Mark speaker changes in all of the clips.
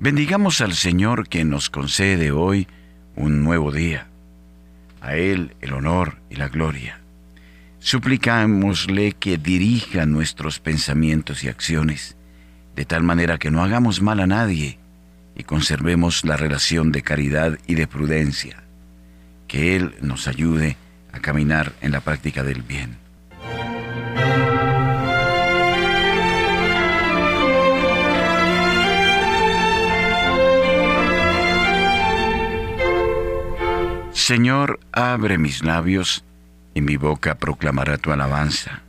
Speaker 1: Bendigamos al Señor que nos concede hoy un nuevo día. A Él el honor y la gloria. Suplicámosle que dirija nuestros pensamientos y acciones, de tal manera que no hagamos mal a nadie y conservemos la relación de caridad y de prudencia. Que Él nos ayude a caminar en la práctica del bien. Señor, abre mis labios, y mi boca proclamará tu alabanza.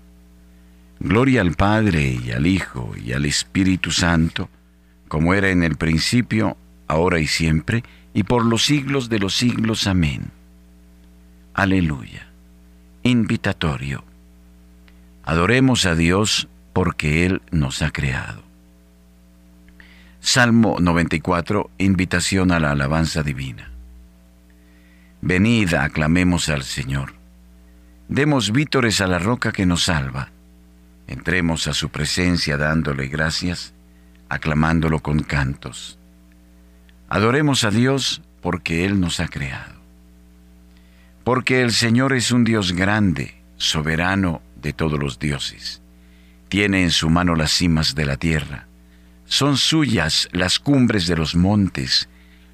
Speaker 1: Gloria al Padre y al Hijo y al Espíritu Santo, como era en el principio, ahora y siempre, y por los siglos de los siglos. Amén. Aleluya. Invitatorio. Adoremos a Dios porque Él nos ha creado. Salmo 94, invitación a la alabanza divina. Venid, aclamemos al Señor. Demos vítores a la roca que nos salva. Entremos a su presencia dándole gracias, aclamándolo con cantos. Adoremos a Dios porque Él nos ha creado. Porque el Señor es un Dios grande, soberano de todos los dioses. Tiene en su mano las cimas de la tierra. Son suyas las cumbres de los montes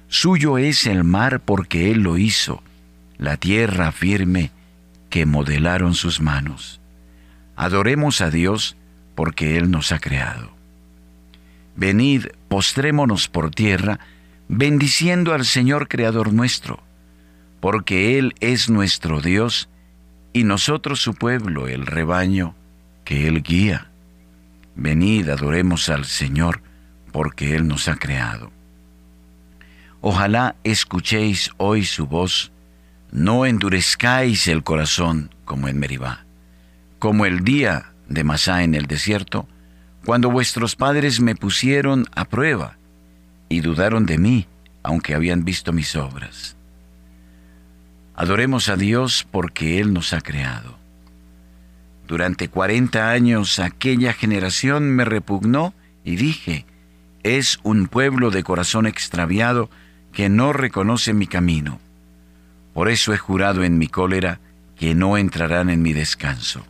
Speaker 1: Suyo es el mar porque Él lo hizo, la tierra firme que modelaron sus manos. Adoremos a Dios porque Él nos ha creado. Venid, postrémonos por tierra, bendiciendo al Señor Creador nuestro, porque Él es nuestro Dios y nosotros su pueblo, el rebaño que Él guía. Venid, adoremos al Señor, porque Él nos ha creado. Ojalá escuchéis hoy su voz, no endurezcáis el corazón como en Meribá, como el día de Masá en el desierto, cuando vuestros padres me pusieron a prueba y dudaron de mí, aunque habían visto mis obras. Adoremos a Dios porque Él nos ha creado. Durante cuarenta años aquella generación me repugnó y dije, es un pueblo de corazón extraviado, que no reconoce mi camino. Por eso he jurado en mi cólera que no entrarán en mi descanso.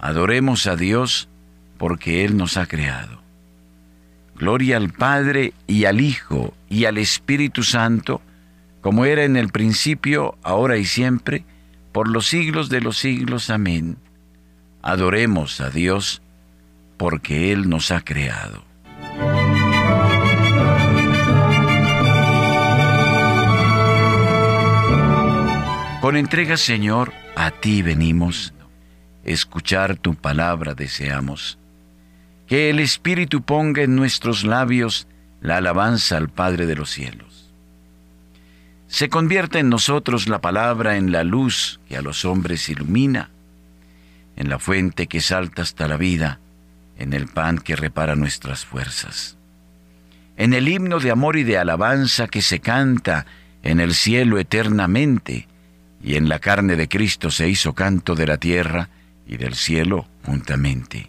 Speaker 1: Adoremos a Dios porque Él nos ha creado. Gloria al Padre y al Hijo y al Espíritu Santo, como era en el principio, ahora y siempre, por los siglos de los siglos. Amén. Adoremos a Dios porque Él nos ha creado. Con entrega, Señor, a ti venimos, escuchar tu palabra deseamos. Que el Espíritu ponga en nuestros labios la alabanza al Padre de los cielos. Se convierta en nosotros la palabra en la luz que a los hombres ilumina, en la fuente que salta hasta la vida, en el pan que repara nuestras fuerzas, en el himno de amor y de alabanza que se canta en el cielo eternamente, y en la carne de Cristo se hizo canto de la tierra y del cielo juntamente.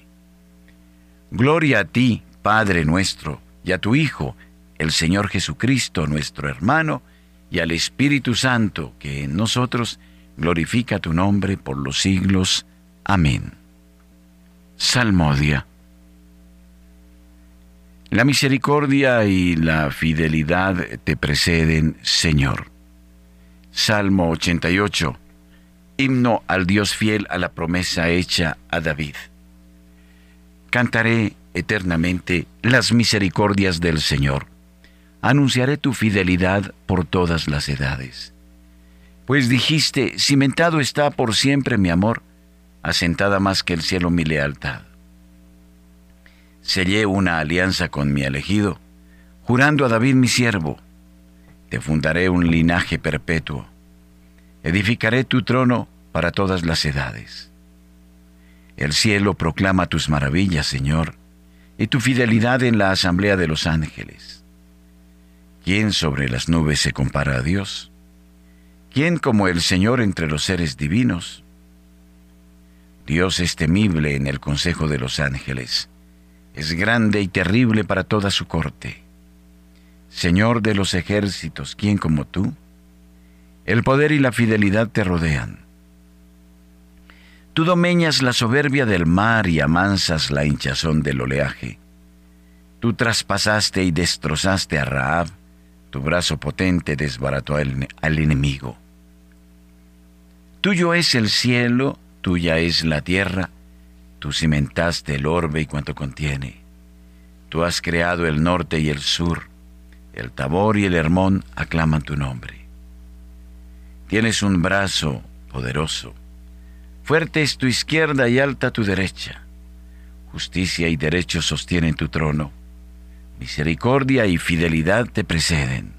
Speaker 1: Gloria a ti, Padre nuestro, y a tu Hijo, el Señor Jesucristo, nuestro hermano, y al Espíritu Santo, que en nosotros glorifica tu nombre por los siglos. Amén. Salmodia. La misericordia y la fidelidad te preceden, Señor. Salmo 88. Himno al Dios fiel a la promesa hecha a David. Cantaré eternamente las misericordias del Señor. Anunciaré tu fidelidad por todas las edades. Pues dijiste, cimentado está por siempre mi amor, asentada más que el cielo mi lealtad. Sellé una alianza con mi elegido, jurando a David mi siervo, te fundaré un linaje perpetuo. Edificaré tu trono para todas las edades. El cielo proclama tus maravillas, Señor, y tu fidelidad en la asamblea de los ángeles. ¿Quién sobre las nubes se compara a Dios? ¿Quién como el Señor entre los seres divinos? Dios es temible en el consejo de los ángeles, es grande y terrible para toda su corte Señor de los ejércitos, ¿quién como tú? El poder y la fidelidad te rodean. Tú domeñas la soberbia del mar y amansas la hinchazón del oleaje. Tú traspasaste y destrozaste a Raab, tu brazo potente desbarató al, al enemigo. Tuyo es el cielo, tuya es la tierra, tú cimentaste el orbe y cuanto contiene. Tú has creado el norte y el sur, el Tabor y el Hermón aclaman tu nombre. Tienes un brazo poderoso, fuerte es tu izquierda y alta tu derecha. Justicia y derecho sostienen tu trono, misericordia y fidelidad te preceden.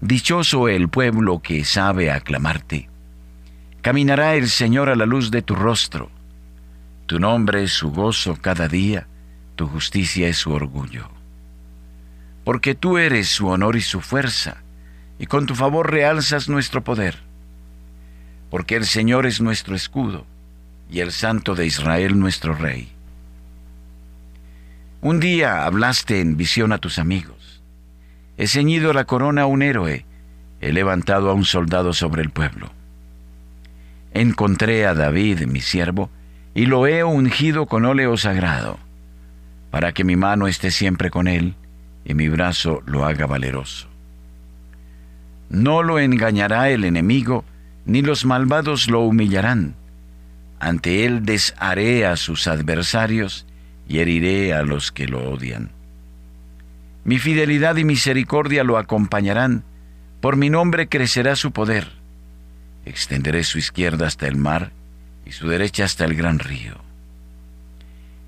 Speaker 1: Dichoso el pueblo que sabe aclamarte. Caminará el Señor a la luz de tu rostro. Tu nombre es su gozo cada día, tu justicia es su orgullo. Porque tú eres su honor y su fuerza, y con tu favor realzas nuestro poder. Porque el Señor es nuestro escudo, y el Santo de Israel nuestro Rey. Un día hablaste en visión a tus amigos. He ceñido la corona a un héroe, he levantado a un soldado sobre el pueblo. Encontré a David, mi siervo, y lo he ungido con óleo sagrado, para que mi mano esté siempre con él y mi brazo lo haga valeroso. No lo engañará el enemigo, ni los malvados lo humillarán. Ante él desharé a sus adversarios y heriré a los que lo odian. Mi fidelidad y misericordia lo acompañarán, por mi nombre crecerá su poder. Extenderé su izquierda hasta el mar y su derecha hasta el gran río.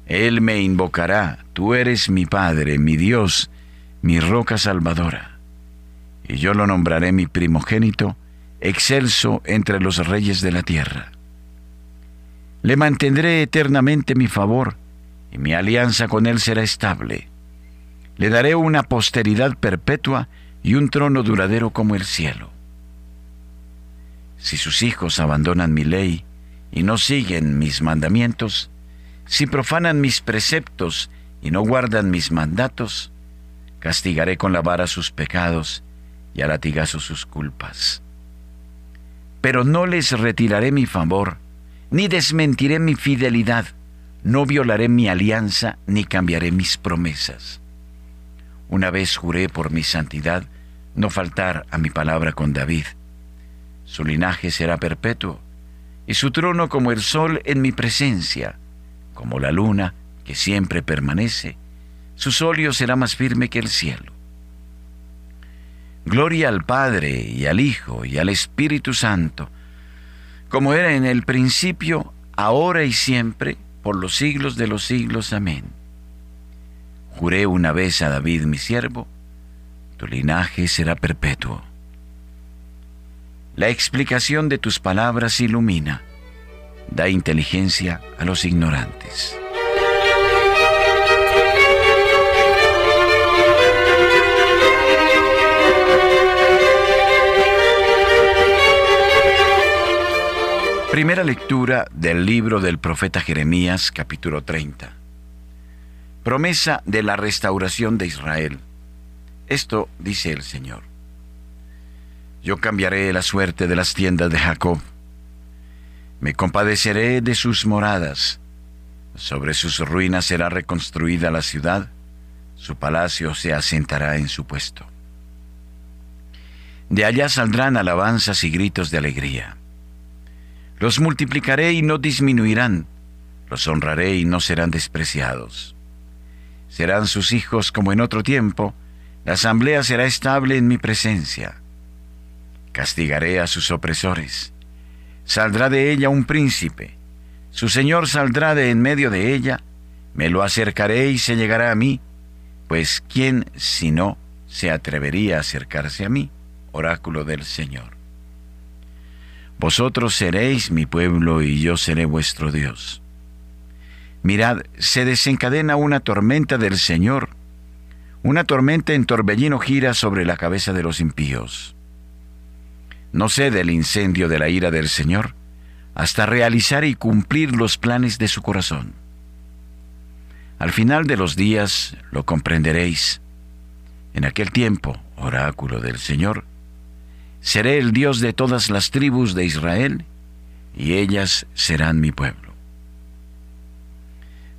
Speaker 1: Él me invocará, tú eres mi Padre, mi Dios, mi roca salvadora, y yo lo nombraré mi primogénito, excelso entre los reyes de la tierra. Le mantendré eternamente mi favor, y mi alianza con él será estable. Le daré una posteridad perpetua y un trono duradero como el cielo. Si sus hijos abandonan mi ley y no siguen mis mandamientos, si profanan mis preceptos y no guardan mis mandatos, castigaré con la vara sus pecados y a latigazo sus culpas. Pero no les retiraré mi favor, ni desmentiré mi fidelidad, no violaré mi alianza, ni cambiaré mis promesas. Una vez juré por mi santidad no faltar a mi palabra con David. Su linaje será perpetuo, y su trono como el sol en mi presencia, como la luna que siempre permanece su solio será más firme que el cielo. Gloria al Padre y al Hijo y al Espíritu Santo, como era en el principio, ahora y siempre, por los siglos de los siglos. Amén. Juré una vez a David mi siervo, tu linaje será perpetuo. La explicación de tus palabras ilumina, da inteligencia a los ignorantes. Primera lectura del libro del profeta Jeremías capítulo 30. Promesa de la restauración de Israel. Esto dice el Señor. Yo cambiaré la suerte de las tiendas de Jacob. Me compadeceré de sus moradas. Sobre sus ruinas será reconstruida la ciudad. Su palacio se asentará en su puesto. De allá saldrán alabanzas y gritos de alegría los multiplicaré y no disminuirán, los honraré y no serán despreciados. Serán sus hijos como en otro tiempo, la asamblea será estable en mi presencia. Castigaré a sus opresores. Saldrá de ella un príncipe. Su Señor saldrá de en medio de ella. Me lo acercaré y se llegará a mí, pues ¿quién si no se atrevería a acercarse a mí? Oráculo del Señor. Vosotros seréis mi pueblo y yo seré vuestro Dios. Mirad, se desencadena una tormenta del Señor. Una tormenta en torbellino gira sobre la cabeza de los impíos. No sé del incendio de la ira del Señor hasta realizar y cumplir los planes de su corazón. Al final de los días lo comprenderéis. En aquel tiempo, oráculo del Señor, seré el Dios de todas las tribus de Israel, y ellas serán mi pueblo.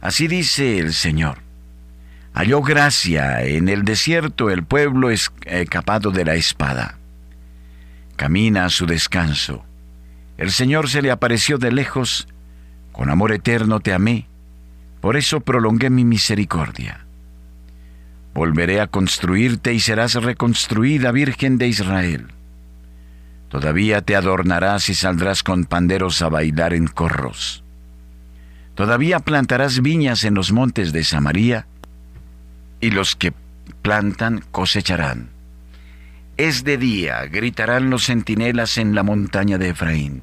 Speaker 1: Así dice el Señor. Halló gracia en el desierto el pueblo escapado de la espada. Camina a su descanso. El Señor se le apareció de lejos. Con amor eterno te amé. Por eso prolongué mi misericordia. Volveré a construirte y serás reconstruida, Virgen de Israel. Todavía te adornarás y saldrás con panderos a bailar en corros. Todavía plantarás viñas en los montes de Samaria y los que plantan cosecharán. Es de día, gritarán los centinelas en la montaña de Efraín.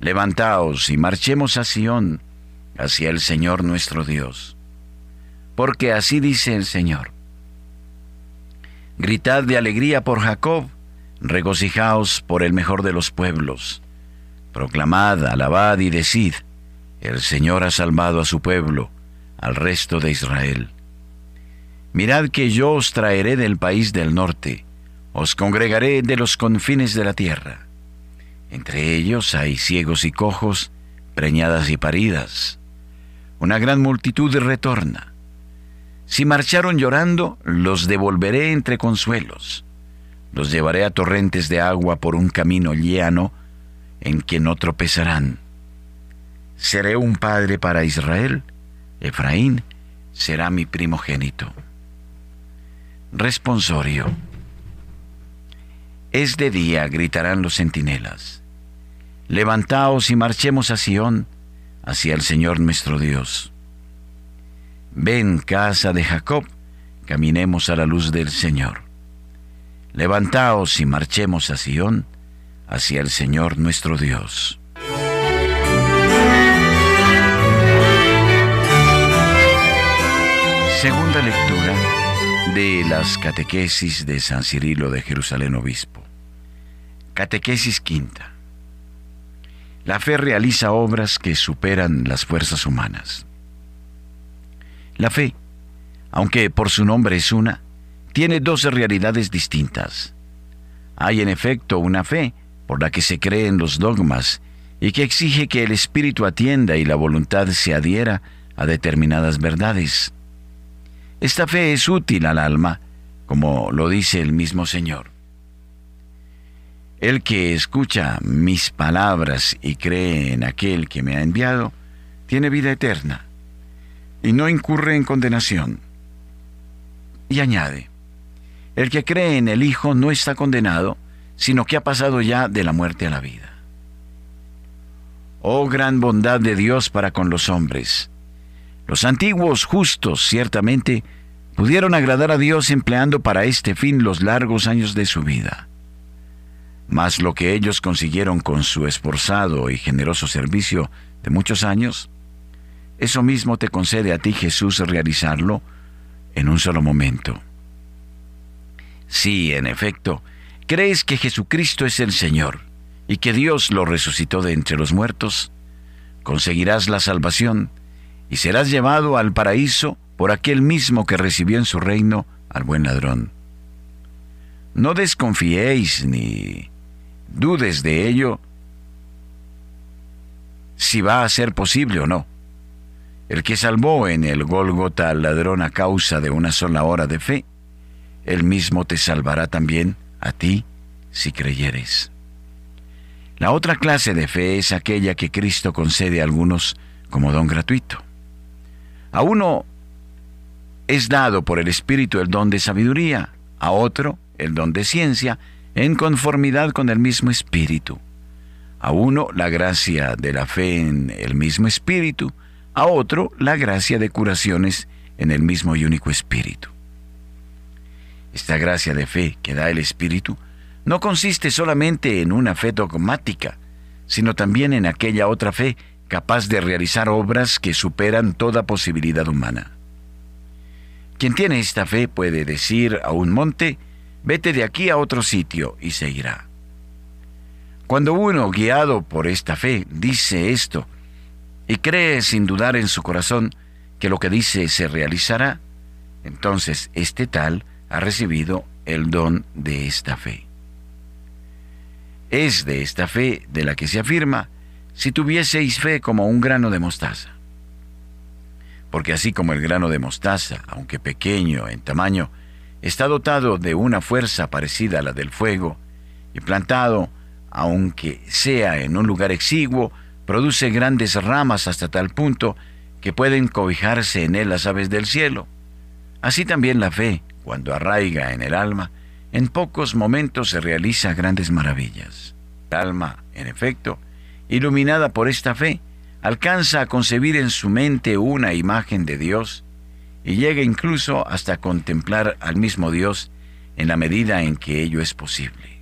Speaker 1: Levantaos y marchemos a Sión, hacia el Señor nuestro Dios. Porque así dice el Señor. Gritad de alegría por Jacob, regocijaos por el mejor de los pueblos. Proclamad, alabad y decid, el Señor ha salvado a su pueblo, al resto de Israel. Mirad que yo os traeré del país del norte, os congregaré de los confines de la tierra. Entre ellos hay ciegos y cojos, preñadas y paridas. Una gran multitud retorna. Si marcharon llorando, los devolveré entre consuelos. Los llevaré a torrentes de agua por un camino llano en que no tropezarán. Seré un padre para Israel, Efraín será mi primogénito. Responsorio. Es de día, gritarán los centinelas. Levantaos y marchemos a Sión, hacia el Señor nuestro Dios. Ven, casa de Jacob, caminemos a la luz del Señor. Levantaos y marchemos a Sión, hacia el Señor nuestro Dios. Segunda lectura de las catequesis de San Cirilo de Jerusalén Obispo. Catequesis quinta. La fe realiza obras que superan las fuerzas humanas. La fe, aunque por su nombre es una, tiene dos realidades distintas. Hay en efecto una fe por la que se creen los dogmas y que exige que el espíritu atienda y la voluntad se adhiera a determinadas verdades. Esta fe es útil al alma, como lo dice el mismo Señor. El que escucha mis palabras y cree en aquel que me ha enviado, tiene vida eterna y no incurre en condenación. Y añade, el que cree en el Hijo no está condenado, sino que ha pasado ya de la muerte a la vida. Oh gran bondad de Dios para con los hombres, los antiguos justos ciertamente pudieron agradar a Dios empleando para este fin los largos años de su vida. Mas lo que ellos consiguieron con su esforzado y generoso servicio de muchos años, eso mismo te concede a ti Jesús realizarlo en un solo momento. Si, en efecto, crees que Jesucristo es el Señor y que Dios lo resucitó de entre los muertos, conseguirás la salvación y serás llevado al paraíso por aquel mismo que recibió en su reino al buen ladrón. No desconfiéis ni dudes de ello si va a ser posible o no. El que salvó en el Gólgota al ladrón a causa de una sola hora de fe, él mismo te salvará también a ti si creyeres. La otra clase de fe es aquella que Cristo concede a algunos como don gratuito. A uno es dado por el Espíritu el don de sabiduría, a otro el don de ciencia, en conformidad con el mismo Espíritu. A uno la gracia de la fe en el mismo Espíritu, a otro la gracia de curaciones en el mismo y único Espíritu. Esta gracia de fe que da el Espíritu no consiste solamente en una fe dogmática, sino también en aquella otra fe capaz de realizar obras que superan toda posibilidad humana. Quien tiene esta fe puede decir a un monte, vete de aquí a otro sitio y se irá. Cuando uno, guiado por esta fe, dice esto y cree sin dudar en su corazón que lo que dice se realizará, entonces este tal ha recibido el don de esta fe. Es de esta fe de la que se afirma, si tuvieseis fe como un grano de mostaza. Porque así como el grano de mostaza, aunque pequeño en tamaño, está dotado de una fuerza parecida a la del fuego, y plantado, aunque sea en un lugar exiguo, produce grandes ramas hasta tal punto que pueden cobijarse en él las aves del cielo. Así también la fe, cuando arraiga en el alma, en pocos momentos se realiza grandes maravillas. El alma, en efecto, iluminada por esta fe, alcanza a concebir en su mente una imagen de Dios y llega incluso hasta contemplar al mismo Dios en la medida en que ello es posible.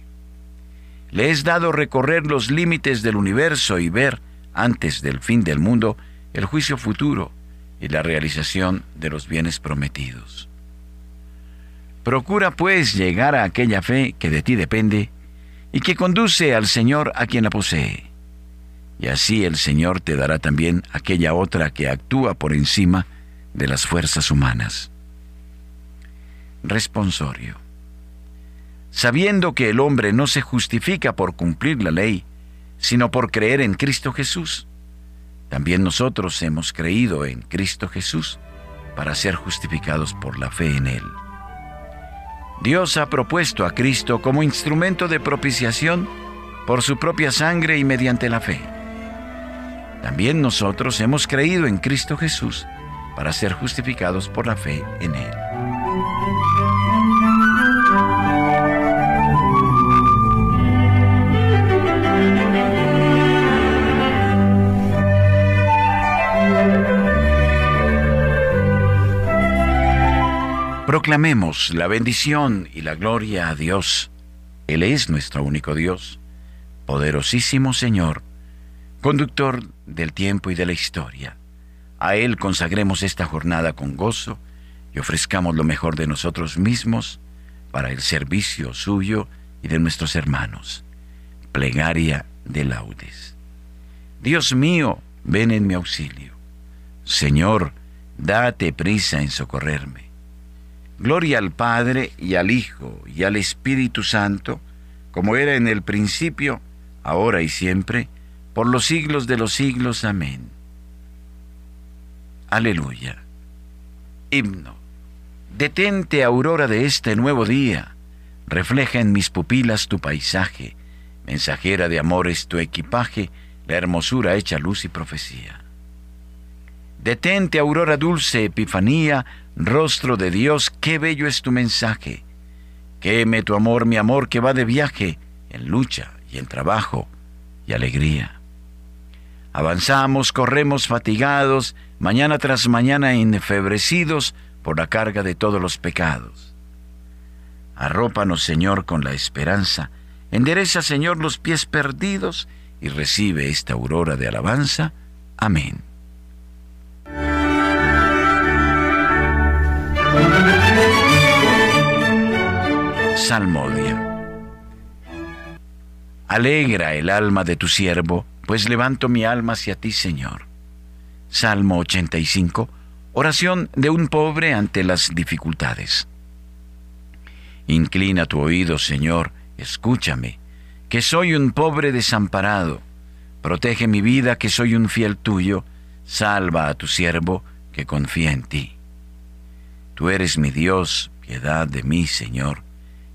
Speaker 1: Le es dado recorrer los límites del universo y ver, antes del fin del mundo, el juicio futuro y la realización de los bienes prometidos. Procura pues llegar a aquella fe que de ti depende y que conduce al Señor a quien la posee. Y así el Señor te dará también aquella otra que actúa por encima de las fuerzas humanas. Responsorio. Sabiendo que el hombre no se justifica por cumplir la ley, sino por creer en Cristo Jesús, también nosotros hemos creído en Cristo Jesús para ser justificados por la fe en Él. Dios ha propuesto a Cristo como instrumento de propiciación por su propia sangre y mediante la fe. También nosotros hemos creído en Cristo Jesús para ser justificados por la fe en Él. Proclamemos la bendición y la gloria a Dios. Él es nuestro único Dios, poderosísimo Señor, conductor del tiempo y de la historia. A Él consagremos esta jornada con gozo y ofrezcamos lo mejor de nosotros mismos para el servicio suyo y de nuestros hermanos. Plegaria de laudes. Dios mío, ven en mi auxilio. Señor, date prisa en socorrerme. Gloria al Padre y al Hijo y al Espíritu Santo, como era en el principio, ahora y siempre, por los siglos de los siglos. Amén. Aleluya. Himno. Detente, aurora de este nuevo día. Refleja en mis pupilas tu paisaje. Mensajera de amores tu equipaje, la hermosura hecha luz y profecía. Detente, aurora dulce, epifanía, Rostro de Dios, qué bello es tu mensaje. Queme tu amor, mi amor, que va de viaje, en lucha y en trabajo y alegría. Avanzamos, corremos fatigados, mañana tras mañana enfebrecidos por la carga de todos los pecados. Arrópanos, Señor, con la esperanza. Endereza, Señor, los pies perdidos y recibe esta aurora de alabanza. Amén. Salmodia. Alegra el alma de tu siervo, pues levanto mi alma hacia ti, Señor. Salmo 85. Oración de un pobre ante las dificultades. Inclina tu oído, Señor, escúchame, que soy un pobre desamparado. Protege mi vida, que soy un fiel tuyo. Salva a tu siervo, que confía en ti. Tú eres mi Dios, piedad de mí, Señor,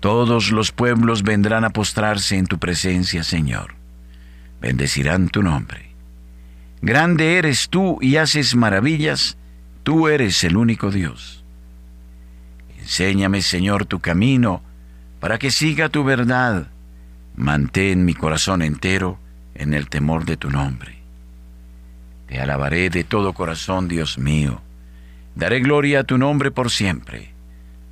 Speaker 1: Todos los pueblos vendrán a postrarse en tu presencia, Señor. Bendecirán tu nombre. Grande eres tú y haces maravillas, tú eres el único Dios. Enséñame, Señor, tu camino, para que siga tu verdad. Mantén mi corazón entero en el temor de tu nombre. Te alabaré de todo corazón, Dios mío Daré gloria a tu nombre por siempre.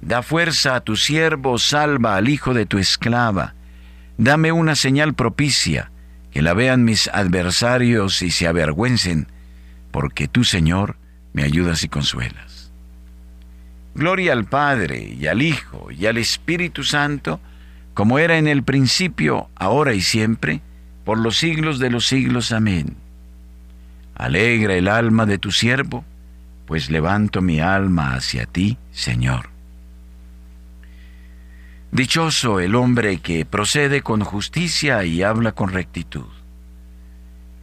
Speaker 1: Da fuerza a tu siervo, salva al hijo de tu esclava, dame una señal propicia, que la vean mis adversarios y se avergüencen, porque tú, Señor, me ayudas y consuelas. Gloria al Padre y al Hijo y al Espíritu Santo, como era en el principio, ahora y siempre, por los siglos de los siglos. Amén. Alegra el alma de tu siervo, pues levanto mi alma hacia ti, Señor. Dichoso el hombre que procede con justicia y habla con rectitud.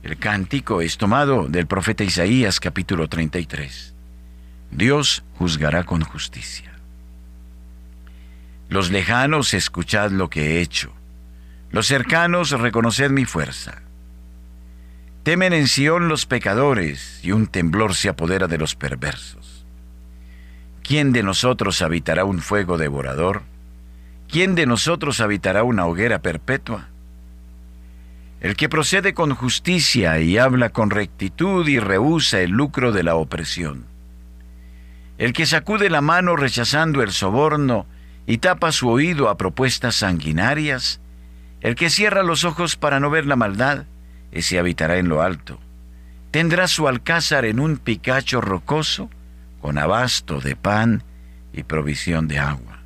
Speaker 1: El cántico es tomado del profeta Isaías capítulo 33. Dios juzgará con justicia. Los lejanos escuchad lo que he hecho. Los cercanos reconoced mi fuerza. Temen en Sión los pecadores y un temblor se apodera de los perversos. ¿Quién de nosotros habitará un fuego devorador? ¿Quién de nosotros habitará una hoguera perpetua? El que procede con justicia y habla con rectitud y rehúsa el lucro de la opresión. El que sacude la mano rechazando el soborno y tapa su oído a propuestas sanguinarias. El que cierra los ojos para no ver la maldad, ese habitará en lo alto. Tendrá su alcázar en un picacho rocoso, con abasto de pan y provisión de agua.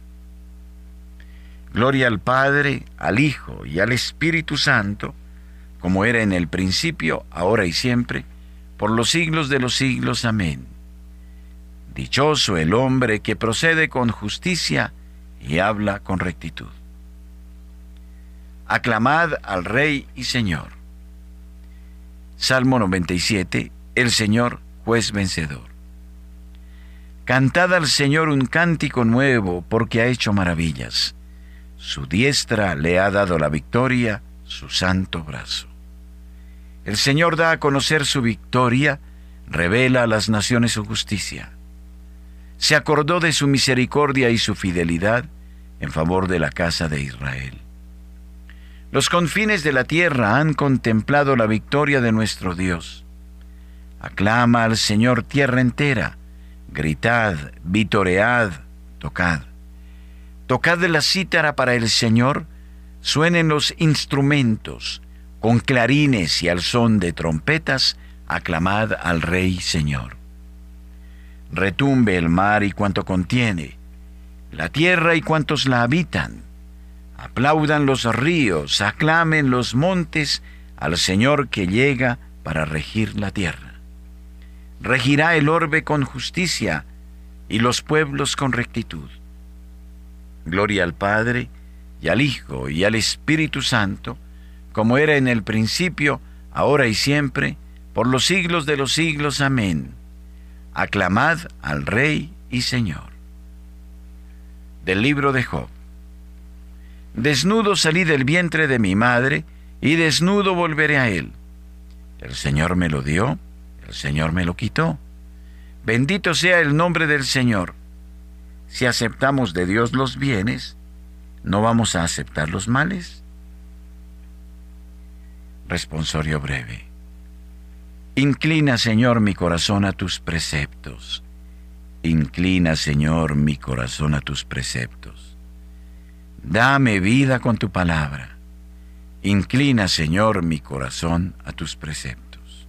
Speaker 1: Gloria al Padre, al Hijo y al Espíritu Santo, como era en el principio, ahora y siempre, por los siglos de los siglos. Amén. Dichoso el hombre que procede con justicia y habla con rectitud. Aclamad al Rey y Señor. Salmo 97. El Señor, juez vencedor. Cantad al Señor un cántico nuevo porque ha hecho maravillas su diestra le ha dado la victoria, su santo brazo. El Señor da a conocer su victoria, revela a las naciones su justicia. Se acordó de su misericordia y su fidelidad en favor de la casa de Israel. Los confines de la tierra han contemplado la victoria de nuestro Dios. Aclama al Señor tierra entera, gritad, vitoread, tocad. Tocad la cítara para el Señor, suenen los instrumentos, con clarines y al son de trompetas, aclamad al Rey Señor. Retumbe el mar y cuanto contiene, la tierra y cuantos la habitan. Aplaudan los ríos, aclamen los montes al Señor que llega para regir la tierra. Regirá el orbe con justicia y los pueblos con rectitud. Gloria al Padre, y al Hijo, y al Espíritu Santo, como era en el principio, ahora y siempre, por los siglos de los siglos. Amén. Aclamad al Rey y Señor. Del libro de Job. Desnudo salí del vientre de mi madre, y desnudo volveré a él. El Señor me lo dio, el Señor me lo quitó. Bendito sea el nombre del Señor si aceptamos de Dios los bienes, ¿no vamos a aceptar los males? Responsorio breve. Inclina, Señor, mi corazón a tus preceptos. Inclina, Señor, mi corazón a tus preceptos. Dame vida con tu palabra. Inclina, Señor, mi corazón a tus preceptos.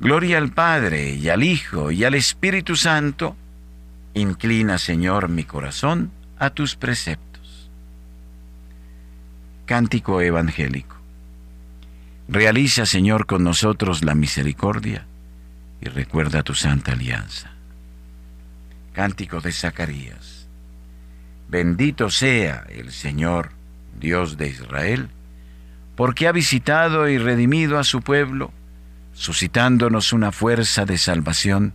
Speaker 1: Gloria al Padre y al Hijo y al Espíritu Santo, Inclina, Señor, mi corazón a tus preceptos. Cántico evangélico. Realiza, Señor, con nosotros la misericordia y recuerda tu santa alianza. Cántico de Zacarías. Bendito sea el Señor, Dios de Israel, porque ha visitado y redimido a su pueblo, suscitándonos una fuerza de salvación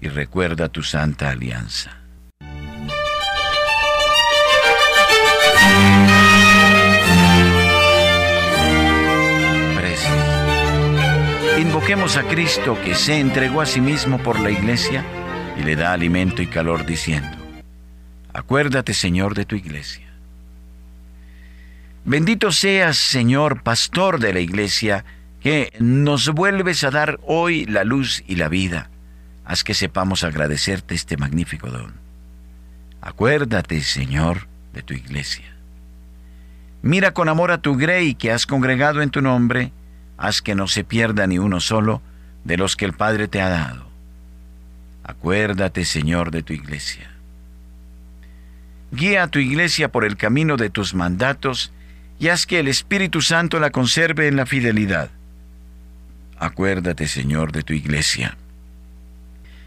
Speaker 1: y recuerda tu santa alianza. Invoquemos a Cristo que se entregó a sí mismo por la iglesia y le da alimento y calor diciendo, acuérdate Señor de tu iglesia. Bendito seas Señor, pastor de la iglesia, que nos vuelves a dar hoy la luz y la vida. Haz que sepamos agradecerte este magnífico don. Acuérdate, Señor, de tu iglesia. Mira con amor a tu grey que has congregado en tu nombre haz que no se pierda ni uno solo de los que el Padre te ha dado. Acuérdate, Señor, de tu iglesia. Guía a tu iglesia por el camino de tus mandatos y haz que el Espíritu Santo la conserve en la fidelidad. Acuérdate, Señor, de tu iglesia.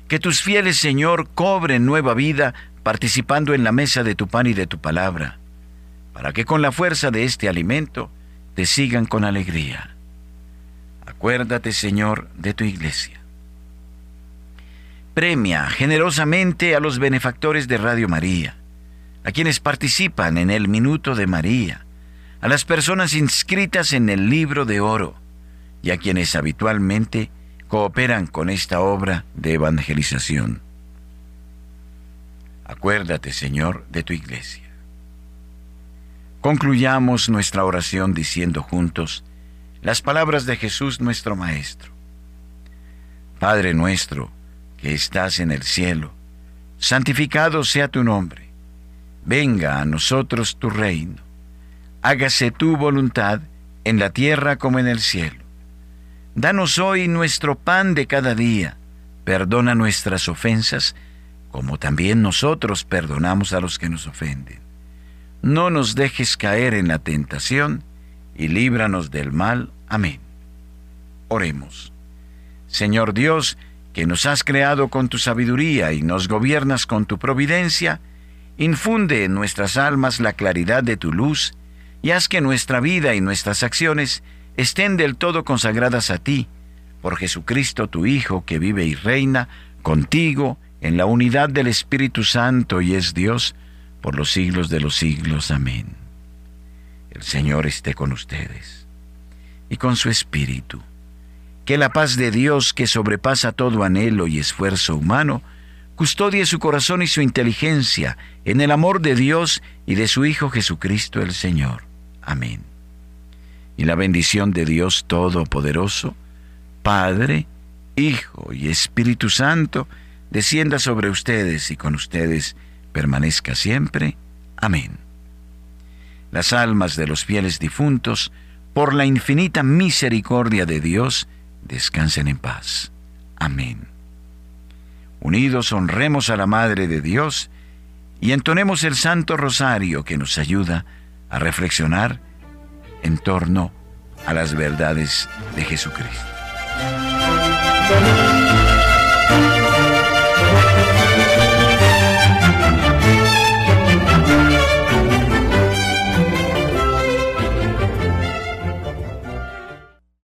Speaker 1: Que tus fieles, Señor, cobren nueva vida participando en la mesa de tu pan y de tu palabra, para que con la fuerza de este alimento te sigan con alegría. Acuérdate, Señor, de tu iglesia. Premia generosamente a los benefactores de Radio María, a quienes participan en el Minuto de María, a las personas inscritas en el Libro de Oro y a quienes habitualmente cooperan con esta obra de evangelización. Acuérdate, Señor, de tu iglesia. Concluyamos nuestra oración diciendo juntos, las palabras de Jesús nuestro Maestro. Padre nuestro, que estás en el cielo, santificado sea tu nombre. Venga a nosotros tu reino. Hágase tu voluntad en la tierra como en el cielo. Danos hoy nuestro pan de cada día. Perdona nuestras ofensas, como también nosotros perdonamos a los que nos ofenden. No nos dejes caer en la tentación, y líbranos del mal. Amén. Oremos. Señor Dios, que nos has creado con tu sabiduría y nos gobiernas con tu providencia, infunde en nuestras almas la claridad de tu luz y haz que nuestra vida y nuestras acciones estén del todo consagradas a ti, por Jesucristo tu Hijo, que vive y reina contigo en la unidad del Espíritu Santo y es Dios por los siglos de los siglos. Amén. El Señor esté con ustedes y con su Espíritu. Que la paz de Dios, que sobrepasa todo anhelo y esfuerzo humano, custodie su corazón y su inteligencia en el amor de Dios y de su Hijo Jesucristo el Señor. Amén. Y la bendición de Dios Todopoderoso, Padre, Hijo y Espíritu Santo, descienda sobre ustedes y con ustedes permanezca siempre. Amén las almas de los fieles difuntos, por la infinita misericordia de Dios, descansen en paz. Amén. Unidos honremos a la Madre de Dios y entonemos el Santo Rosario que nos ayuda a reflexionar en torno a las verdades de Jesucristo.